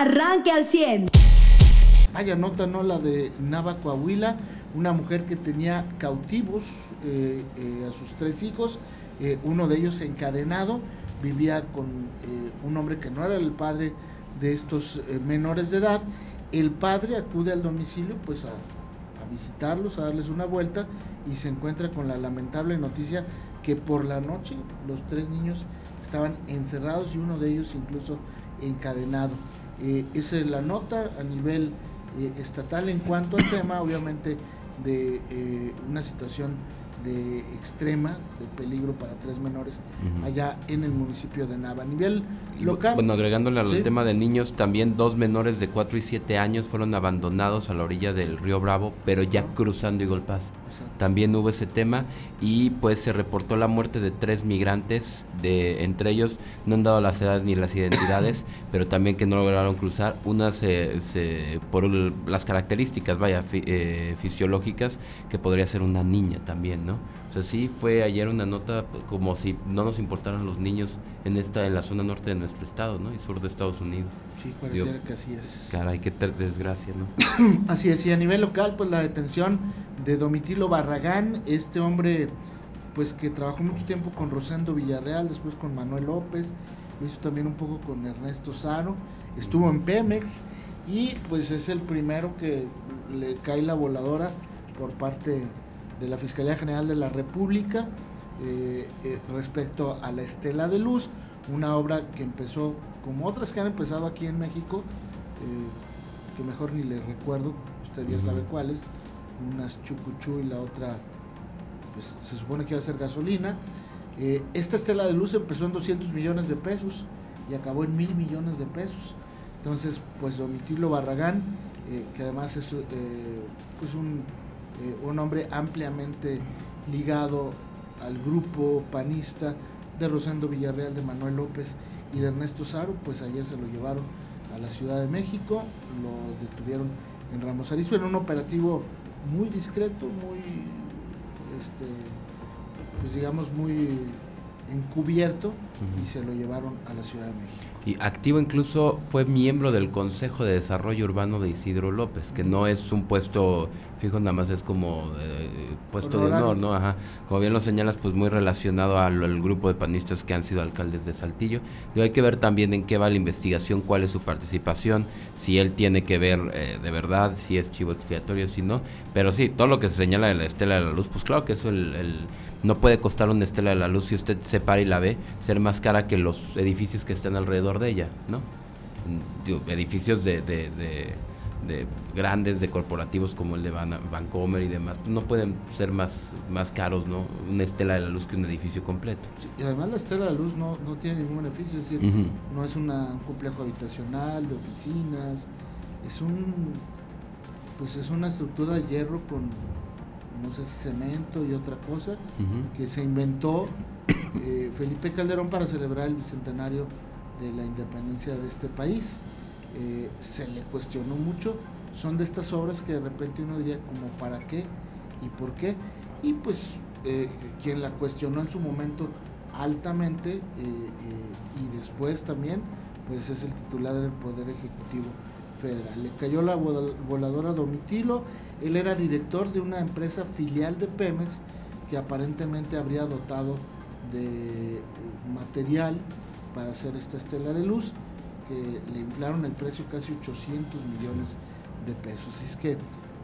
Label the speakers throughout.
Speaker 1: arranque al 100.
Speaker 2: Vaya nota, ¿no? La de Nava Coahuila, una mujer que tenía cautivos eh, eh, a sus tres hijos, eh, uno de ellos encadenado, vivía con un hombre que no era el padre de estos menores de edad. El padre acude al domicilio pues a, a visitarlos, a darles una vuelta y se encuentra con la lamentable noticia que por la noche los tres niños estaban encerrados y uno de ellos incluso encadenado. Eh, esa es la nota a nivel eh, estatal en cuanto al tema, obviamente, de eh, una situación de extrema, de peligro para tres menores allá en el municipio de Nava. A nivel local.
Speaker 3: Bueno, agregándole al tema de niños, también dos menores de 4 y 7 años fueron abandonados a la orilla del río Bravo, pero ya cruzando Pass. También hubo ese tema y pues se reportó la muerte de tres migrantes, de entre ellos no han dado las edades ni las identidades, pero también que no lograron cruzar. Una se, por las características, vaya, eh, fisiológicas, que podría ser una niña también, ¿no? O sea, sí fue ayer una nota como si no nos importaran los niños en esta en la zona norte de nuestro estado, ¿no? Y sur de Estados Unidos.
Speaker 2: Sí, pareciera que así es.
Speaker 3: Caray, qué desgracia, ¿no?
Speaker 2: así es, y a nivel local, pues la detención de Domitilo Barragán, este hombre pues que trabajó mucho tiempo con Rosendo Villarreal, después con Manuel López, lo hizo también un poco con Ernesto Saro, estuvo en Pemex y pues es el primero que le cae la voladora por parte de la Fiscalía General de la República eh, eh, respecto a la Estela de Luz, una obra que empezó como otras que han empezado aquí en México, eh, que mejor ni le recuerdo, usted ya sabe cuáles, unas chucuchú y la otra, pues se supone que va a ser gasolina. Eh, esta estela de luz empezó en 200 millones de pesos y acabó en mil millones de pesos. Entonces, pues Domitilo Barragán, eh, que además es eh, pues un, un, hombre ampliamente ligado al grupo panista de Rosendo Villarreal, de Manuel López y de Ernesto Saro, pues ayer se lo llevaron a la Ciudad de México, lo detuvieron en Ramos Arizpe en un operativo muy discreto, muy, este, pues digamos, muy encubierto y se lo llevaron a la Ciudad de México.
Speaker 3: Y activo incluso fue miembro del Consejo de Desarrollo Urbano de Isidro López, que no es un puesto fijo, nada más es como eh, puesto de honor, ¿no? Ajá. Como bien lo señalas, pues muy relacionado al, grupo de panistas que han sido alcaldes de Saltillo. Pero hay que ver también en qué va la investigación, cuál es su participación, si él tiene que ver eh, de verdad, si es chivo expiatorio, si no. Pero sí, todo lo que se señala de la estela de la luz, pues claro que eso el, no puede costar una estela de la luz si usted se para y la ve, ser más cara que los edificios que están alrededor de ella, ¿no? edificios de, de, de, grandes, de corporativos como el de Van, Vancomer y demás, no pueden ser más, más caros, ¿no? Una estela de la luz que un edificio completo.
Speaker 2: y además la estela de la luz no, no tiene ningún beneficio, es decir, no es un complejo habitacional, de oficinas, es un pues es una estructura de hierro con no sé si cemento y otra cosa, que se inventó eh, Felipe Calderón para celebrar el bicentenario de la independencia de este país. Eh, se le cuestionó mucho, son de estas obras que de repente uno diría como para qué y por qué, y pues eh, quien la cuestionó en su momento altamente y después también, pues es el titular del Poder Ejecutivo Federal. Le cayó la voladora Domitilo, él era director de una empresa filial de Pemex que aparentemente habría dotado de material para hacer esta estela de luz, que le inflaron el precio casi 800 millones de pesos. Así es que,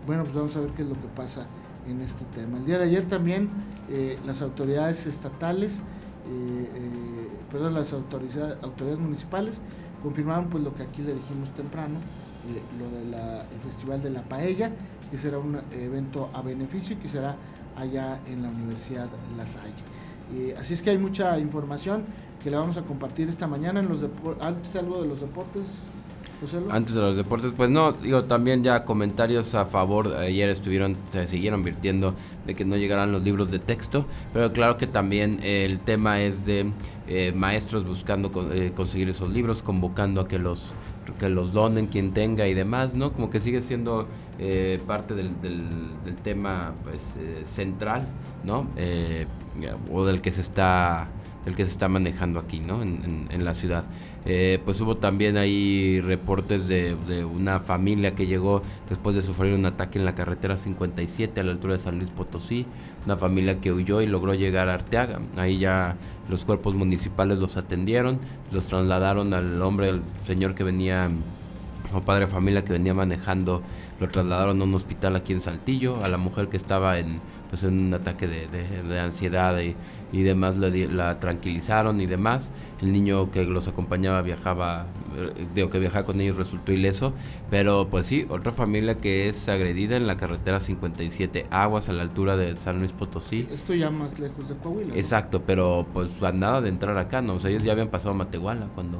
Speaker 2: bueno, pues vamos a ver qué es lo que pasa en este tema. El día de ayer también eh, las autoridades estatales, eh, eh, perdón, las autoridades, municipales confirmaron pues lo que aquí le dijimos temprano, lo del Festival de la Paella, que será un evento a beneficio y que será allá en la Universidad La Salle. Eh, así es que hay mucha información que le vamos a compartir esta mañana en los antes algo de los deportes.
Speaker 3: Antes de los deportes, pues no, digo, también ya comentarios a favor, ayer estuvieron, se siguieron virtiendo de que no llegaran los libros de texto, pero claro que también el tema es de eh, maestros buscando eh, conseguir esos libros, convocando a que los que los donen quien tenga y demás, ¿no? Como que sigue siendo eh, parte del, del, tema pues, central, ¿no? o del que se está el que se está manejando aquí, ¿no? En, en, la ciudad. Eh, pues hubo también ahí reportes de, de, una familia que llegó después de sufrir un ataque en la carretera 57 a la altura de San Luis Potosí, una familia que huyó y logró llegar a Arteaga. Ahí ya los cuerpos municipales los atendieron, los trasladaron al hombre, el señor que venía o padre de familia que venía manejando, lo trasladaron a un hospital aquí en Saltillo, a la mujer que estaba en pues en un ataque de, de, ansiedad y, y demás la, tranquilizaron y demás. El niño que los acompañaba viajaba, eh, digo que viajaba con ellos resultó ileso, pero pues sí, otra familia que es agredida en la carretera 57 Aguas a la altura de San Luis Potosí.
Speaker 2: Esto ya más lejos de Coahuila.
Speaker 3: Exacto, pero pues a nada de entrar acá, ¿no? O sea, ellos ya habían pasado a Matehuala cuando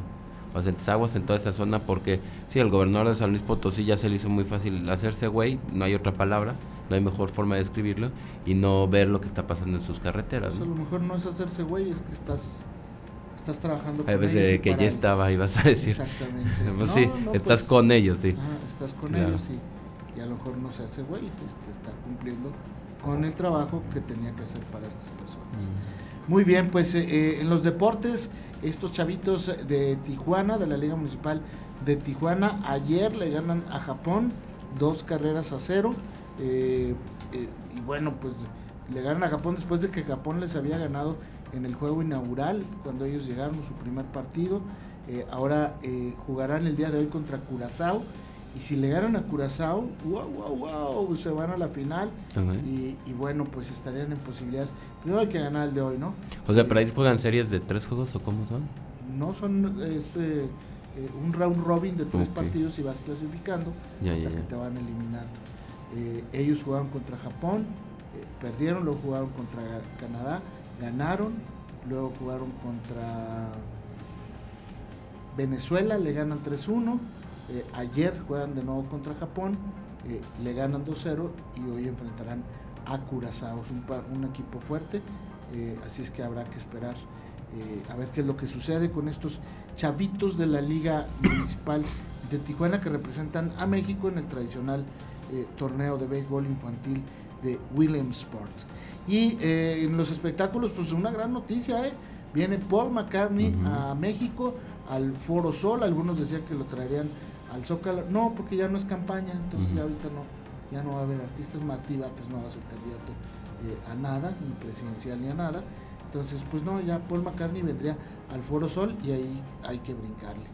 Speaker 3: Pues Aguas en toda esa zona porque sí, el gobernador de San Luis Potosí ya se le hizo muy fácil hacerse güey, no hay otra palabra no hay mejor forma de describirlo y no ver lo que está pasando en sus carreteras.
Speaker 2: a lo mejor no es hacerse güey, es que estás estás trabajando
Speaker 3: con ellos. de que ya estaba, ibas a decir.
Speaker 2: Exactamente.
Speaker 3: pues sí, estás pues, con ellos, sí.
Speaker 2: estás con ellos y, a lo mejor no se hace güey, este, está cumpliendo con el trabajo que tenía que hacer para estas personas. Muy bien, pues eh, eh, en los deportes, estos chavitos de Tijuana, de la Liga Municipal de Tijuana, ayer le ganan a Japón dos carreras a cero. Eh, eh, y bueno, pues le ganan a Japón después de que Japón les había ganado en el juego inaugural, cuando ellos llegaron su primer partido. Ahora jugarán el día de hoy contra Curazao. Y si le ganan a Curazao, wow, wow, wow, se van a la final. y, bueno, pues estarían en posibilidades. Primero hay que ganar el de hoy, ¿no?
Speaker 3: O sea, ¿pero ahí juegan series de tres juegos o cómo son?
Speaker 2: No, son es, un round robin de tres partidos y vas clasificando hasta que te van eliminando. Eh, ellos jugaron contra Japón, eh, perdieron, luego jugaron contra Canadá, ganaron, luego jugaron contra Venezuela, le ganan 3-1, eh, ayer juegan de nuevo contra Japón, le ganan 2-0 y hoy enfrentarán a Curazao, es un, equipo fuerte, así es que habrá que esperar a ver qué es lo que sucede con estos chavitos de la Liga Municipal de Tijuana que representan a México en el tradicional eh, torneo de béisbol infantil de Williamsport. Y eh, en los espectáculos, pues una gran noticia, ¿eh? Viene Paul McCartney a México, al Foro Sol, algunos decían que lo traerían al Zócalo, no, porque ya no es campaña, entonces ya ahorita no, ya no va a haber artistas, Martí Bates no va a ser candidato a nada, ni presidencial ni a nada, entonces pues no, ya Paul McCartney vendría al Foro Sol y ahí hay que brincarle.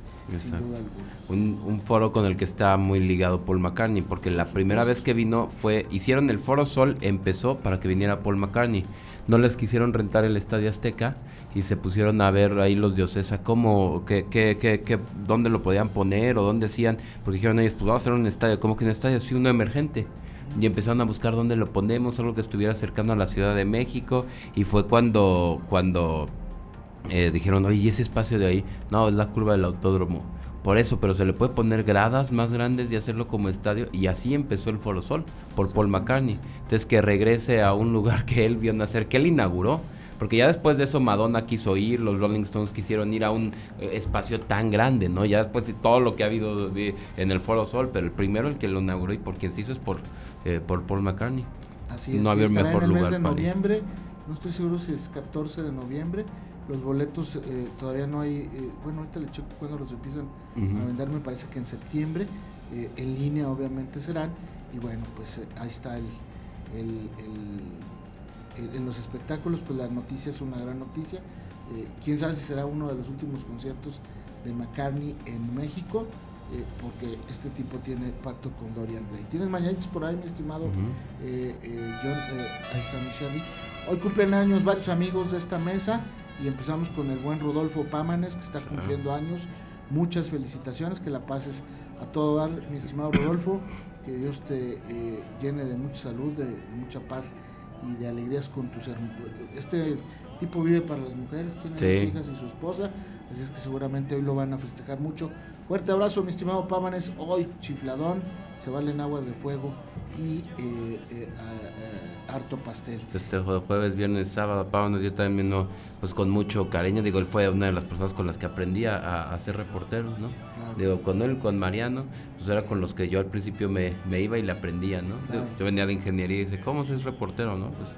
Speaker 3: Un, un, foro con el que está muy ligado Paul McCartney, porque la primera vez que vino fue, hicieron el Foro Sol, empezó para que viniera Paul McCartney. No les quisieron rentar el Estadio Azteca y se pusieron a ver ahí los dioses a cómo, qué, qué, qué, dónde lo podían poner o dónde decían, porque dijeron ellos, pues vamos a hacer un estadio, como que un estadio así, uno emergente y empezaron a buscar dónde lo ponemos, algo que estuviera cercano a la Ciudad de México y fue cuando cuando eh, dijeron, oye, ¿y ese espacio de ahí? No, es la curva del autódromo. Por eso, pero se le puede poner gradas más grandes y hacerlo como estadio. Y así empezó el Foro Sol por Paul McCartney. Entonces que regrese a un lugar que él vio nacer, que él inauguró. Porque ya después de eso Madonna quiso ir, los Rolling Stones quisieron ir a un eh, espacio tan grande, ¿no? Ya después de todo lo que ha habido en el Foro Sol, pero el primero el que lo inauguró y por quien se hizo es por, eh, por Paul McCartney.
Speaker 2: Así es, no había mejor en el mes de noviembre, no estoy seguro si es 14 de noviembre, los boletos eh, todavía no hay, eh, bueno, ahorita le checo cuando los empiezan a vender, me parece que en septiembre, eh, en línea obviamente serán, y bueno, pues ahí está el, el, en los espectáculos, pues la noticia es una gran noticia. Quién sabe si será uno de los últimos conciertos de McCartney en México, porque este tipo tiene pacto con Dorian Gray. ¿Tienes mañanitas por ahí, mi estimado John? ahí está mi Hoy cumplen años varios amigos de esta mesa y empezamos con el buen Rodolfo Pámanes, que está cumpliendo años. Muchas felicitaciones, que la pases a todo dar, mi estimado Rodolfo, que Dios te eh, llene de mucha salud, de, mucha paz y de alegrías con tus hermanos. Este tipo vive para las mujeres, tiene dos hijas y su esposa, así es que seguramente hoy lo van a festejar mucho. Fuerte abrazo, mi estimado Pámanes, hoy chifladón, se valen aguas de fuego y eh, eh, harto pastel.
Speaker 3: Este jueves, viernes, sábado, Pábanos, yo también vino pues con mucho cariño, digo, él fue una de las personas con las que aprendí a, a ser reportero, ¿no? Digo, con él, con Mariano, pues era con los que yo al principio me, me iba y le aprendía, ¿no? Yo, venía de ingeniería y dice, ¿cómo soy reportero, no? Pues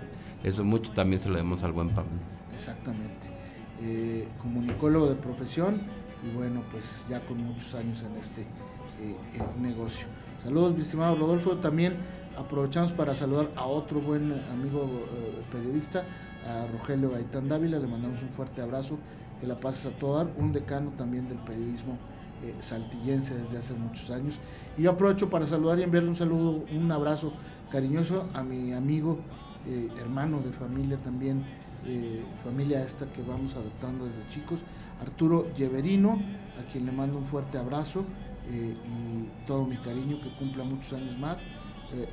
Speaker 3: eso mucho también se lo demos al buen Pablo.
Speaker 2: Exactamente. eh, comunicólogo de profesión y bueno, pues ya con muchos años en este negocio. Saludos, mi estimado Rodolfo. También aprovechamos para saludar a otro buen amigo periodista, a Rogelio Gaitán Dávila. Le mandamos un fuerte abrazo. Que la pases a todo. Un decano también del periodismo eh, saltillense desde hace muchos años. Y yo aprovecho para saludar y enviarle un saludo, un abrazo cariñoso a mi amigo, eh, hermano de familia también, eh, familia esta que vamos adoptando desde chicos, Arturo Lleverino, a quien le mando un fuerte abrazo y todo mi cariño, que cumpla muchos años más.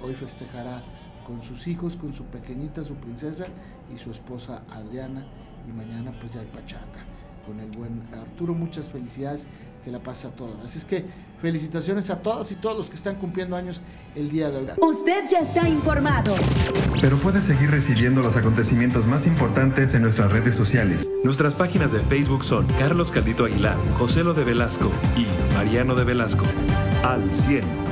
Speaker 2: hoy festejará con sus hijos, con su pequeñita, su princesa y su esposa Adriana, y mañana pues ya hay pachanga con el buen Arturo. Muchas felicidades que la pasa a todos. Así es que felicitaciones a todos y todos los que están cumpliendo años el día de hoy.
Speaker 1: Usted ya está informado.
Speaker 4: Pero puede seguir recibiendo los acontecimientos más importantes en nuestras redes sociales. Nuestras páginas de Facebook son Carlos Caldito Aguilar, José Lo de Velasco y Mariano de Velasco. Al 100.